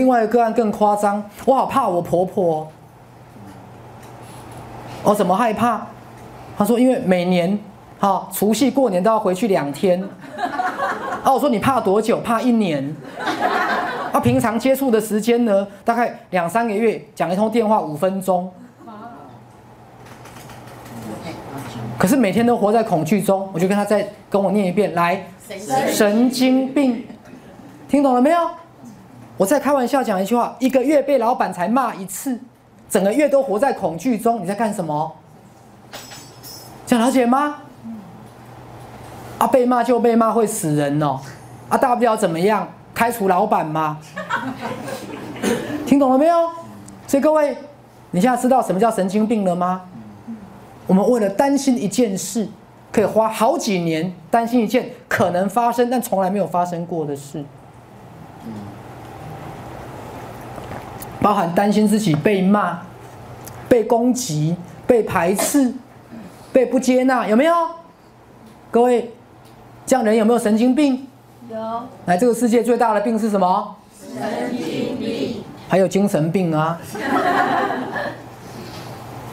另外一个个案更夸张，我好怕我婆婆。我怎么害怕？他说因为每年哈除夕过年都要回去两天。啊，我说你怕多久？怕一年。啊，平常接触的时间呢，大概两三个月，讲一通电话五分钟。可是每天都活在恐惧中，我就跟他再跟我念一遍，来，神经病，听懂了没有？我在开玩笑讲一句话，一个月被老板才骂一次，整个月都活在恐惧中，你在干什么？想了解吗？啊，被骂就被骂，会死人哦！啊，大不了怎么样？开除老板吗？听懂了没有？所以各位，你现在知道什么叫神经病了吗？我们为了担心一件事，可以花好几年担心一件可能发生但从来没有发生过的事，包含担心自己被骂、被攻击、被排斥、被不接纳，有没有？各位。这样人有没有神经病？有。来，这个世界最大的病是什么？神经病。还有精神病啊！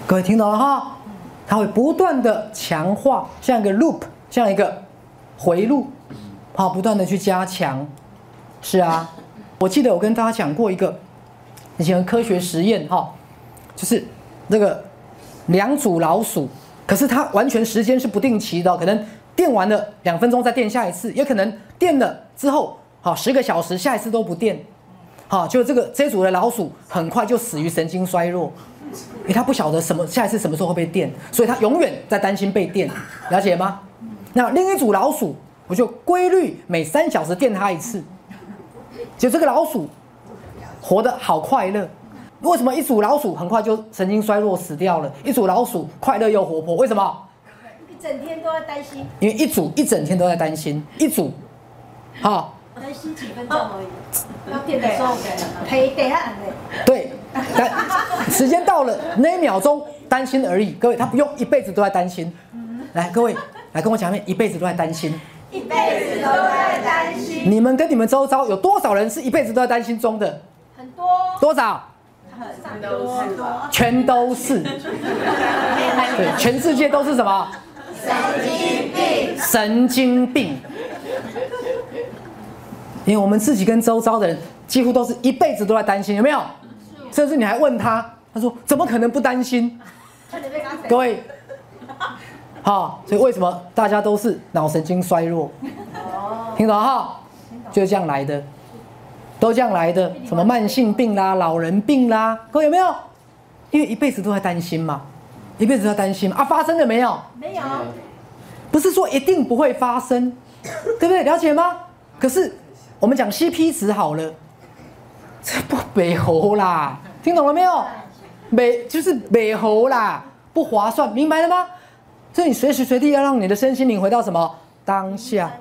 各位听懂了哈？它会不断的强化，像一个 loop，像一个回路，好，不断的去加强。是啊，我记得我跟大家讲过一个以前科学实验哈，就是那个两组老鼠，可是它完全时间是不定期的，可能。电完了两分钟再电下一次，也可能电了之后，好十个小时下一次都不电，好就这个这组的老鼠很快就死于神经衰弱，因为他不晓得什么下一次什么时候会被电，所以他永远在担心被电，了解吗？那另一组老鼠，我就规律每三小时电它一次，就这个老鼠活得好快乐。为什么一组老鼠很快就神经衰弱死掉了？一组老鼠快乐又活泼，为什么？一整天都在担心，因为一组一整天都在担心，一组，好，担心几分钟而已，要电的时候陪陪他对，但时间到了那一秒钟担心而已，各位他不用一辈子都在担心，来各位来跟我讲一遍，一辈子都在担心，一辈子都在担心，你们跟你们周遭有多少人是一辈子都在担心中的？很多，多少？很多，全都是，对，全世界都是什么？神经病，神经病，因为我们自己跟周遭的人几乎都是一辈子都在担心，有没有？甚至你还问他，他说怎么可能不担心？各位，好，所以为什么大家都是脑神经衰弱？听懂哈？就是这样来的，都这样来的，什么慢性病啦、老人病啦，各位有没有？因为一辈子都在担心嘛。一辈子都在担心啊！发生了没有？没有。不是说一定不会发生，对不对？了解吗？可是我们讲 CP 值好了，这不美猴啦，听懂了没有？美就是美猴啦，不划算，明白了吗？所以你随时随地要让你的身心灵回到什么当下。